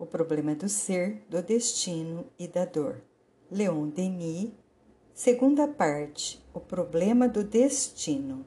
O problema do ser, do destino e da dor. Leon Denis, segunda parte, o problema do destino.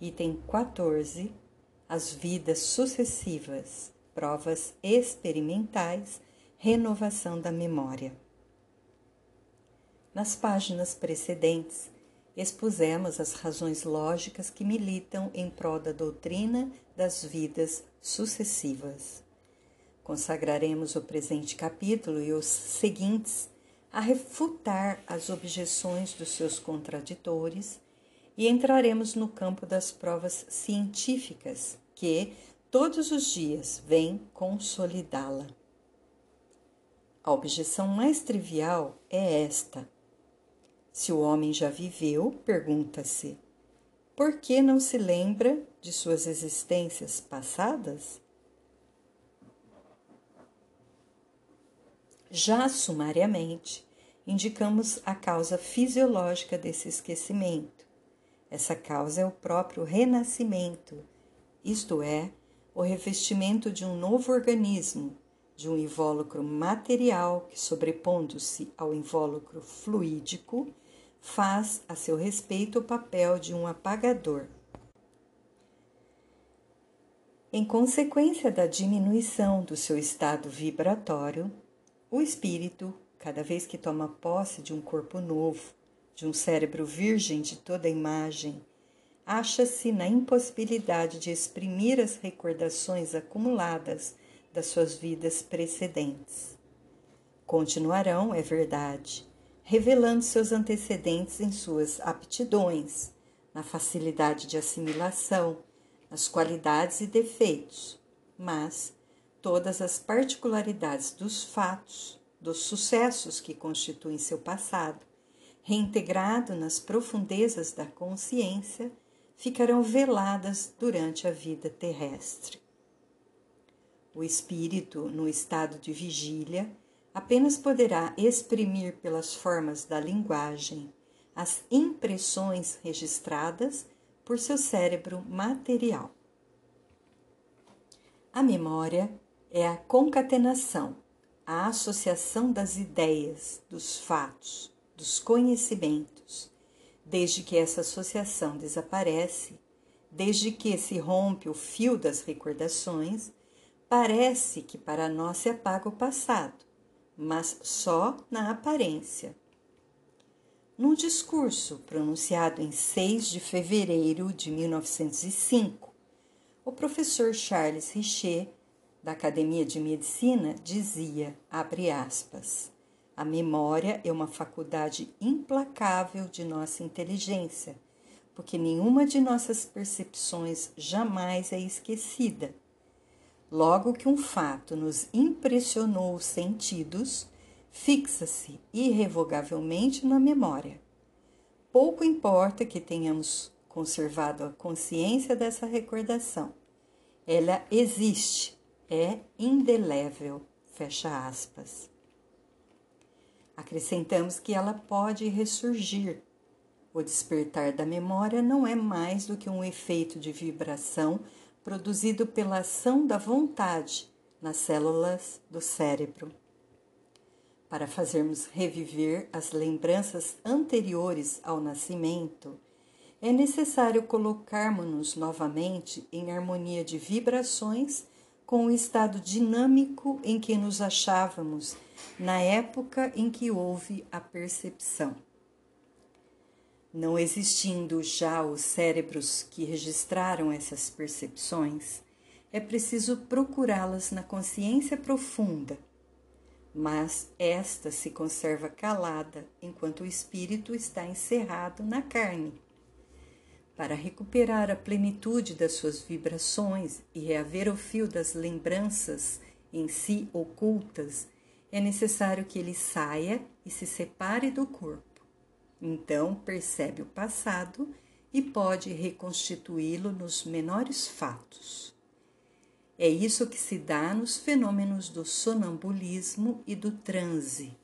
Item 14, as vidas sucessivas, provas experimentais, renovação da memória. Nas páginas precedentes, expusemos as razões lógicas que militam em prol da doutrina das vidas sucessivas. Consagraremos o presente capítulo e os seguintes a refutar as objeções dos seus contraditores e entraremos no campo das provas científicas que, todos os dias, vêm consolidá-la. A objeção mais trivial é esta: se o homem já viveu, pergunta-se, por que não se lembra de suas existências passadas? Já sumariamente, indicamos a causa fisiológica desse esquecimento. Essa causa é o próprio renascimento, isto é, o revestimento de um novo organismo, de um invólucro material que, sobrepondo-se ao invólucro fluídico, faz a seu respeito o papel de um apagador. Em consequência da diminuição do seu estado vibratório, o espírito, cada vez que toma posse de um corpo novo, de um cérebro virgem de toda imagem, acha-se na impossibilidade de exprimir as recordações acumuladas das suas vidas precedentes. Continuarão, é verdade, revelando seus antecedentes em suas aptidões, na facilidade de assimilação, nas qualidades e defeitos, mas todas as particularidades dos fatos, dos sucessos que constituem seu passado, reintegrado nas profundezas da consciência, ficarão veladas durante a vida terrestre. O espírito, no estado de vigília, apenas poderá exprimir pelas formas da linguagem as impressões registradas por seu cérebro material. A memória é a concatenação, a associação das ideias, dos fatos, dos conhecimentos. Desde que essa associação desaparece, desde que se rompe o fio das recordações, parece que para nós se apaga o passado mas só na aparência. Num discurso pronunciado em 6 de fevereiro de 1905, o professor Charles Richer, da Academia de Medicina, dizia, abre aspas, a memória é uma faculdade implacável de nossa inteligência, porque nenhuma de nossas percepções jamais é esquecida Logo que um fato nos impressionou os sentidos, fixa-se irrevogavelmente na memória. Pouco importa que tenhamos conservado a consciência dessa recordação. Ela existe, é indelével. Fecha aspas. Acrescentamos que ela pode ressurgir. O despertar da memória não é mais do que um efeito de vibração produzido pela ação da vontade nas células do cérebro. Para fazermos reviver as lembranças anteriores ao nascimento, é necessário colocarmos-nos novamente em harmonia de vibrações com o estado dinâmico em que nos achávamos na época em que houve a percepção. Não existindo já os cérebros que registraram essas percepções, é preciso procurá-las na consciência profunda, mas esta se conserva calada enquanto o espírito está encerrado na carne. Para recuperar a plenitude das suas vibrações e reaver o fio das lembranças em si ocultas, é necessário que ele saia e se separe do corpo. Então percebe o passado e pode reconstituí-lo nos menores fatos. É isso que se dá nos fenômenos do sonambulismo e do transe.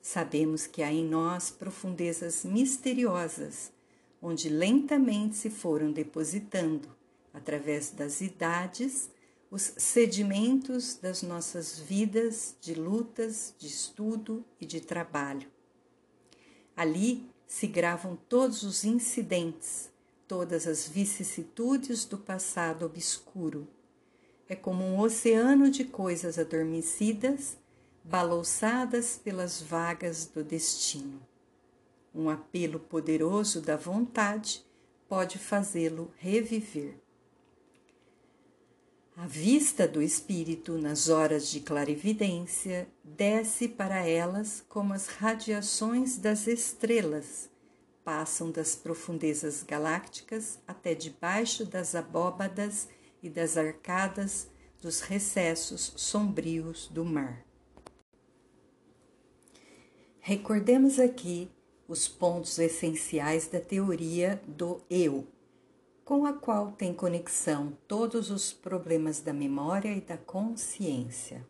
Sabemos que há em nós profundezas misteriosas, onde lentamente se foram depositando, através das idades, os sedimentos das nossas vidas de lutas, de estudo e de trabalho. Ali se gravam todos os incidentes, todas as vicissitudes do passado obscuro. É como um oceano de coisas adormecidas, balouçadas pelas vagas do destino. Um apelo poderoso da vontade pode fazê-lo reviver. A vista do espírito nas horas de clarividência desce para elas como as radiações das estrelas, passam das profundezas galácticas até debaixo das abóbadas e das arcadas dos recessos sombrios do mar. Recordemos aqui os pontos essenciais da teoria do eu, com a qual tem conexão todos os problemas da memória e da consciência.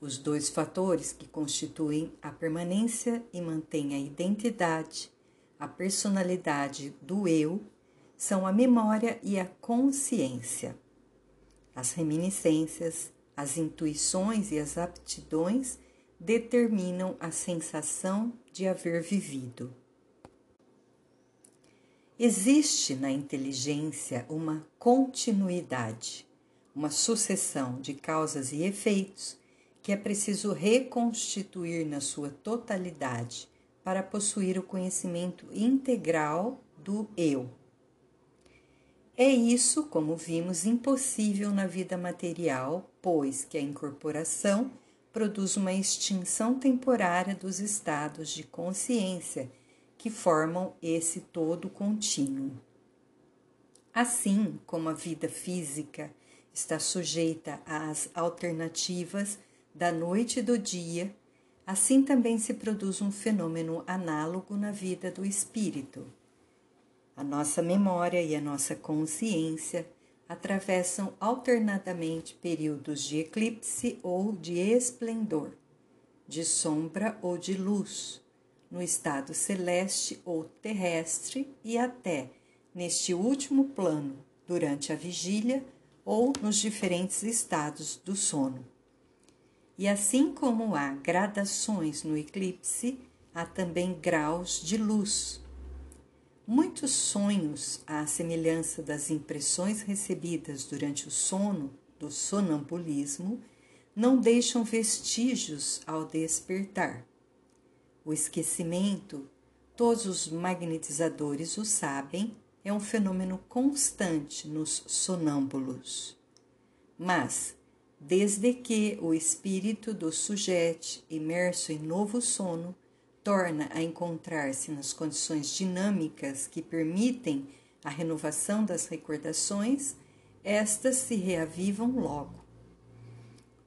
Os dois fatores que constituem a permanência e mantêm a identidade, a personalidade do eu, são a memória e a consciência. As reminiscências, as intuições e as aptidões determinam a sensação de haver vivido. Existe na inteligência uma continuidade, uma sucessão de causas e efeitos que é preciso reconstituir na sua totalidade para possuir o conhecimento integral do eu. É isso, como vimos, impossível na vida material, pois que a incorporação produz uma extinção temporária dos estados de consciência que formam esse todo contínuo. Assim como a vida física está sujeita às alternativas da noite e do dia, assim também se produz um fenômeno análogo na vida do espírito. A nossa memória e a nossa consciência atravessam alternadamente períodos de eclipse ou de esplendor, de sombra ou de luz, no estado celeste ou terrestre e até neste último plano, durante a vigília ou nos diferentes estados do sono. E assim como há gradações no eclipse, há também graus de luz. Muitos sonhos, à semelhança das impressões recebidas durante o sono do sonambulismo, não deixam vestígios ao despertar o esquecimento, todos os magnetizadores o sabem, é um fenômeno constante nos sonâmbulos. Mas, desde que o espírito do sujeito, imerso em novo sono, torna a encontrar-se nas condições dinâmicas que permitem a renovação das recordações, estas se reavivam logo.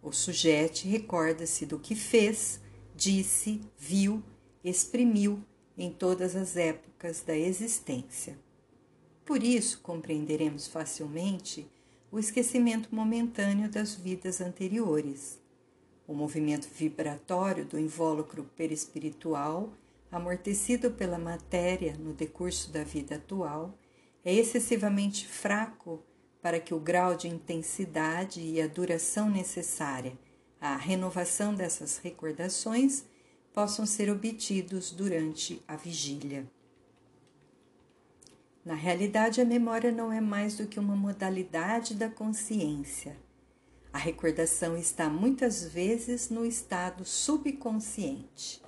O sujeito recorda-se do que fez, disse, viu, exprimiu em todas as épocas da existência. Por isso, compreenderemos facilmente o esquecimento momentâneo das vidas anteriores. O movimento vibratório do invólucro perispiritual, amortecido pela matéria no decurso da vida atual, é excessivamente fraco para que o grau de intensidade e a duração necessária a renovação dessas recordações possam ser obtidos durante a vigília. Na realidade, a memória não é mais do que uma modalidade da consciência. A recordação está muitas vezes no estado subconsciente.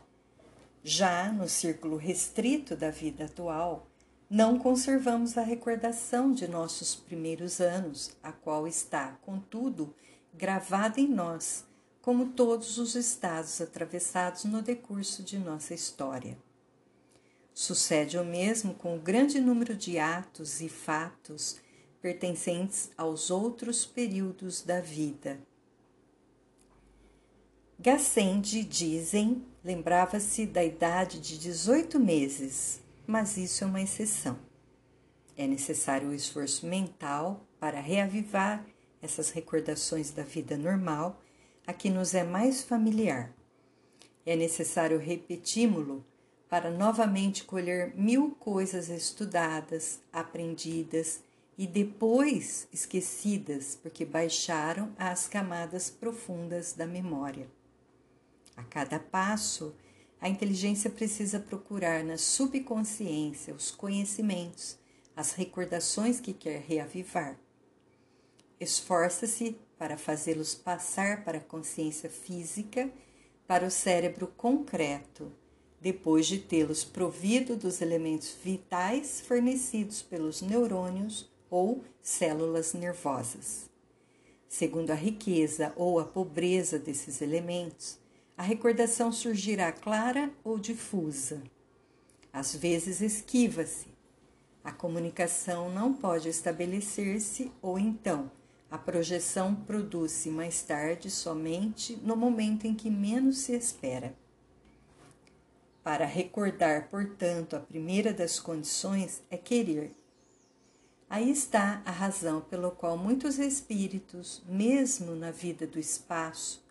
Já no círculo restrito da vida atual, não conservamos a recordação de nossos primeiros anos, a qual está, contudo, gravada em nós como todos os estados atravessados no decurso de nossa história. Sucede o mesmo com o grande número de atos e fatos pertencentes aos outros períodos da vida. Gassendi, dizem, lembrava-se da idade de 18 meses, mas isso é uma exceção. É necessário o esforço mental para reavivar essas recordações da vida normal a que nos é mais familiar. É necessário repetimos-lo para novamente colher mil coisas estudadas, aprendidas e depois esquecidas porque baixaram às camadas profundas da memória. A cada passo, a inteligência precisa procurar na subconsciência os conhecimentos, as recordações que quer reavivar. Esforça-se para fazê-los passar para a consciência física, para o cérebro concreto, depois de tê-los provido dos elementos vitais fornecidos pelos neurônios ou células nervosas. Segundo a riqueza ou a pobreza desses elementos, a recordação surgirá clara ou difusa. Às vezes esquiva-se. A comunicação não pode estabelecer-se ou então a projeção produz-se mais tarde somente no momento em que menos se espera. Para recordar, portanto, a primeira das condições é querer. Aí está a razão pela qual muitos espíritos, mesmo na vida do espaço,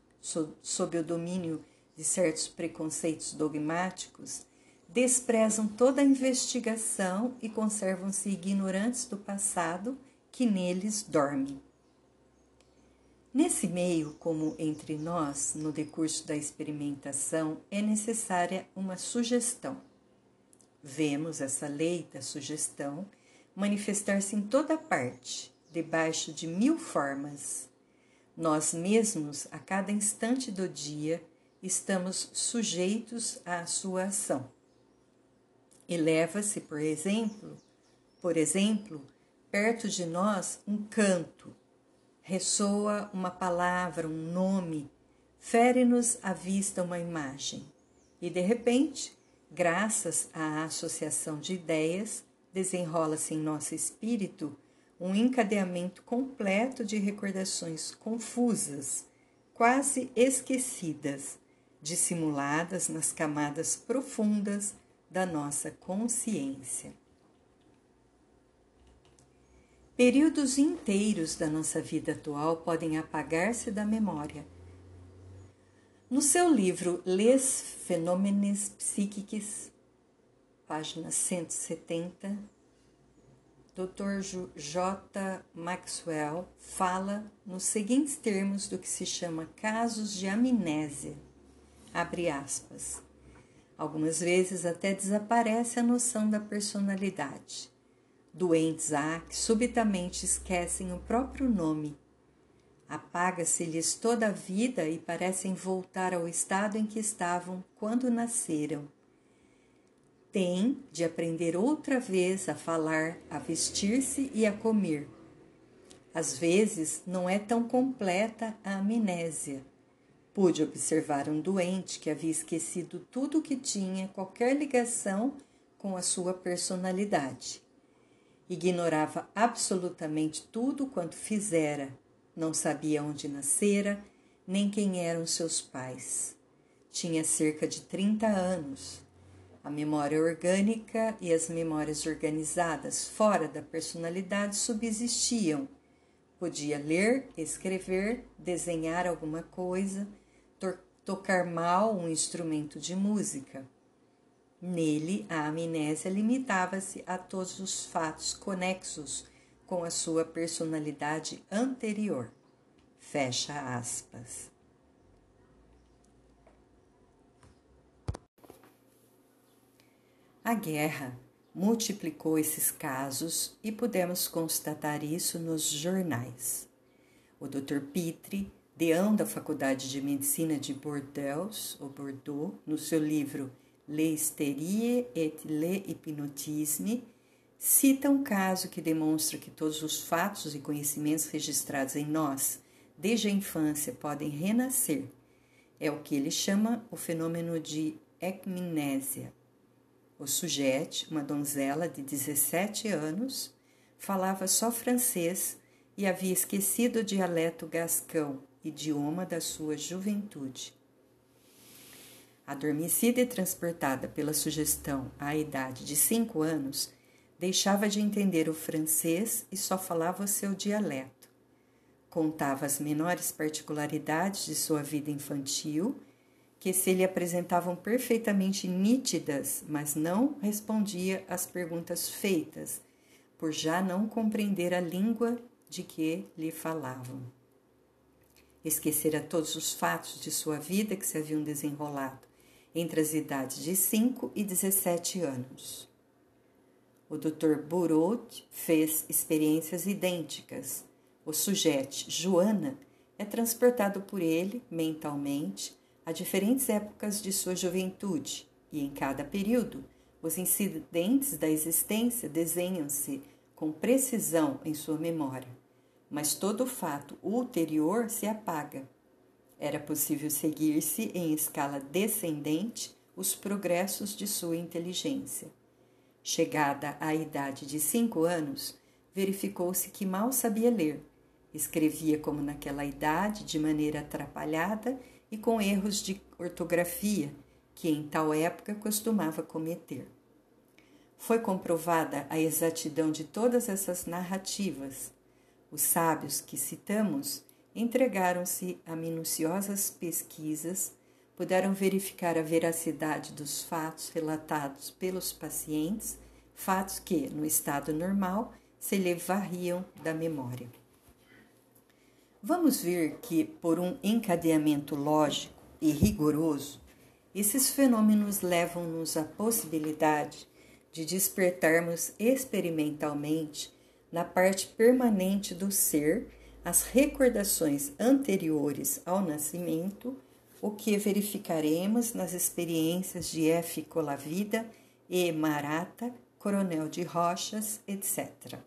sob o domínio de certos preconceitos dogmáticos, desprezam toda a investigação e conservam-se ignorantes do passado que neles dorme. Nesse meio, como entre nós, no decurso da experimentação, é necessária uma sugestão. Vemos essa lei da sugestão manifestar-se em toda parte, debaixo de mil formas. Nós mesmos, a cada instante do dia, estamos sujeitos à sua ação. Eleva-se, por exemplo, por exemplo, perto de nós um canto, ressoa uma palavra, um nome, fere-nos à vista uma imagem. E de repente, graças à associação de ideias, desenrola-se em nosso espírito um encadeamento completo de recordações confusas, quase esquecidas, dissimuladas nas camadas profundas da nossa consciência. Períodos inteiros da nossa vida atual podem apagar-se da memória. No seu livro Les Phénomènes Psychiques, página 170, Dr. J. Maxwell fala nos seguintes termos do que se chama casos de amnésia. Abre aspas. Algumas vezes até desaparece a noção da personalidade. Doentes há que subitamente esquecem o próprio nome. Apaga-se-lhes toda a vida e parecem voltar ao estado em que estavam quando nasceram tem de aprender outra vez a falar, a vestir-se e a comer. Às vezes não é tão completa a amnésia. Pude observar um doente que havia esquecido tudo o que tinha qualquer ligação com a sua personalidade. Ignorava absolutamente tudo quanto fizera, não sabia onde nascera, nem quem eram seus pais. Tinha cerca de 30 anos a memória orgânica e as memórias organizadas fora da personalidade subsistiam. Podia ler, escrever, desenhar alguma coisa, to tocar mal um instrumento de música. Nele, a amnésia limitava-se a todos os fatos conexos com a sua personalidade anterior. Fecha aspas. A guerra multiplicou esses casos e pudemos constatar isso nos jornais. O Dr. Pitre, deão da Faculdade de Medicina de Bordeaux, ou Bordeaux, no seu livro L'Hysterie et le Hypnotisme, cita um caso que demonstra que todos os fatos e conhecimentos registrados em nós, desde a infância, podem renascer. É o que ele chama o fenômeno de ecmnésia. O sujeito, uma donzela de 17 anos, falava só francês e havia esquecido o dialeto gascão, idioma da sua juventude. Adormecida e transportada pela sugestão à idade de cinco anos, deixava de entender o francês e só falava o seu dialeto. Contava as menores particularidades de sua vida infantil que se lhe apresentavam perfeitamente nítidas, mas não respondia às perguntas feitas, por já não compreender a língua de que lhe falavam. Esquecera todos os fatos de sua vida que se haviam desenrolado entre as idades de 5 e 17 anos. O Dr. Burot fez experiências idênticas. O sujeito, Joana, é transportado por ele, mentalmente, a diferentes épocas de sua juventude, e em cada período, os incidentes da existência desenham-se com precisão em sua memória, mas todo fato ulterior se apaga. Era possível seguir-se em escala descendente os progressos de sua inteligência. Chegada à idade de cinco anos, verificou-se que mal sabia ler. Escrevia como naquela idade, de maneira atrapalhada e com erros de ortografia, que em tal época costumava cometer. Foi comprovada a exatidão de todas essas narrativas. Os sábios que citamos entregaram-se a minuciosas pesquisas puderam verificar a veracidade dos fatos relatados pelos pacientes, fatos que, no estado normal, se lhe varriam da memória. Vamos ver que, por um encadeamento lógico e rigoroso, esses fenômenos levam-nos à possibilidade de despertarmos experimentalmente, na parte permanente do ser, as recordações anteriores ao nascimento o que verificaremos nas experiências de F. Colavida e Marata, Coronel de Rochas, etc.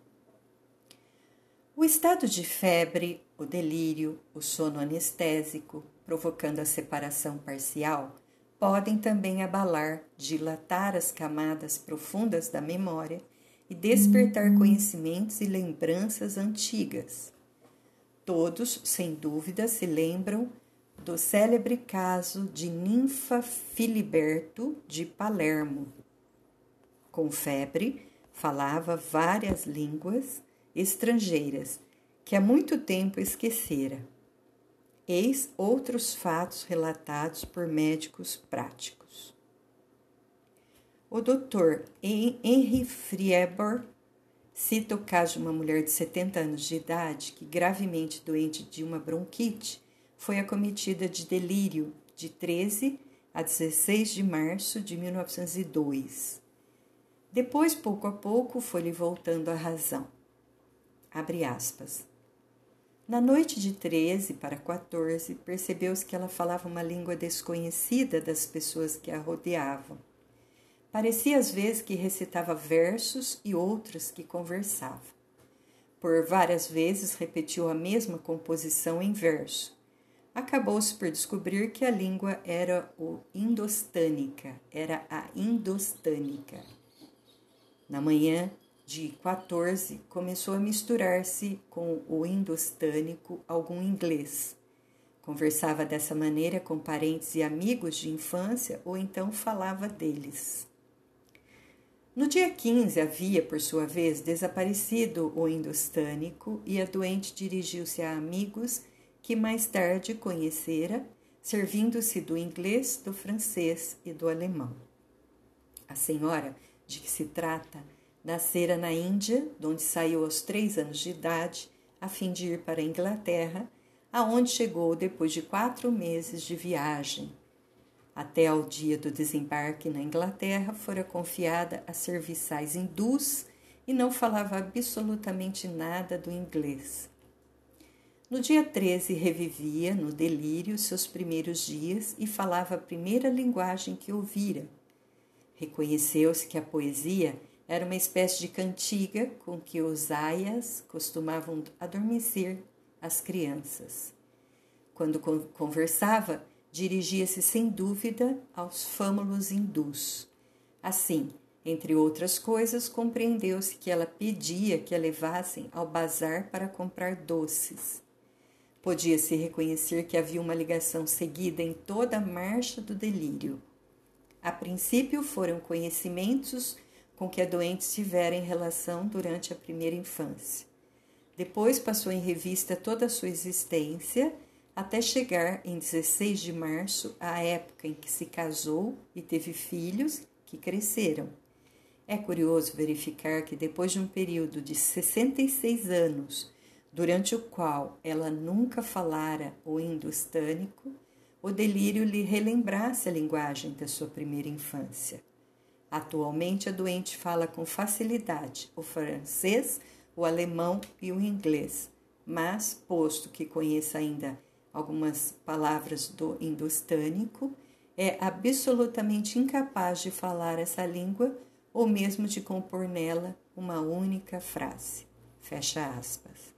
O estado de febre, o delírio, o sono anestésico, provocando a separação parcial, podem também abalar, dilatar as camadas profundas da memória e despertar uhum. conhecimentos e lembranças antigas. Todos, sem dúvida, se lembram do célebre caso de Ninfa Filiberto de Palermo. Com febre, falava várias línguas estrangeiras que há muito tempo esquecera. Eis outros fatos relatados por médicos práticos. O doutor Henry Frieber cita o caso de uma mulher de 70 anos de idade que, gravemente doente de uma bronquite, foi acometida de delírio de 13 a 16 de março de 1902. Depois, pouco a pouco, foi-lhe voltando a razão. Abre aspas. Na noite de 13 para 14, percebeu-se que ela falava uma língua desconhecida das pessoas que a rodeavam. Parecia às vezes que recitava versos e outras que conversava. Por várias vezes repetiu a mesma composição em verso, acabou-se por descobrir que a língua era o indostânica, era a indostânica. Na manhã de 14, começou a misturar-se com o indostânico algum inglês. Conversava dessa maneira com parentes e amigos de infância ou então falava deles. No dia 15 havia, por sua vez, desaparecido o indostânico e a doente dirigiu-se a amigos que mais tarde conhecera, servindo-se do inglês, do francês e do alemão. A senhora de que se trata nascera na Índia, onde saiu aos três anos de idade, a fim de ir para a Inglaterra, aonde chegou depois de quatro meses de viagem. Até ao dia do desembarque na Inglaterra, fora confiada a serviçais hindus e não falava absolutamente nada do inglês. No dia 13, revivia, no delírio, seus primeiros dias e falava a primeira linguagem que ouvira. Reconheceu-se que a poesia era uma espécie de cantiga com que os aias costumavam adormecer as crianças. Quando conversava, dirigia-se sem dúvida aos fâmulos hindus. Assim, entre outras coisas, compreendeu-se que ela pedia que a levassem ao bazar para comprar doces. Podia-se reconhecer que havia uma ligação seguida em toda a marcha do delírio. A princípio foram conhecimentos com que a doente tivera em relação durante a primeira infância. Depois passou em revista toda a sua existência até chegar em 16 de março à época em que se casou e teve filhos que cresceram. É curioso verificar que depois de um período de 66 anos, durante o qual ela nunca falara o hindustânico, o delírio lhe relembrasse a linguagem da sua primeira infância. Atualmente, a doente fala com facilidade o francês, o alemão e o inglês, mas, posto que conheça ainda algumas palavras do hindustânico, é absolutamente incapaz de falar essa língua ou mesmo de compor nela uma única frase. Fecha aspas.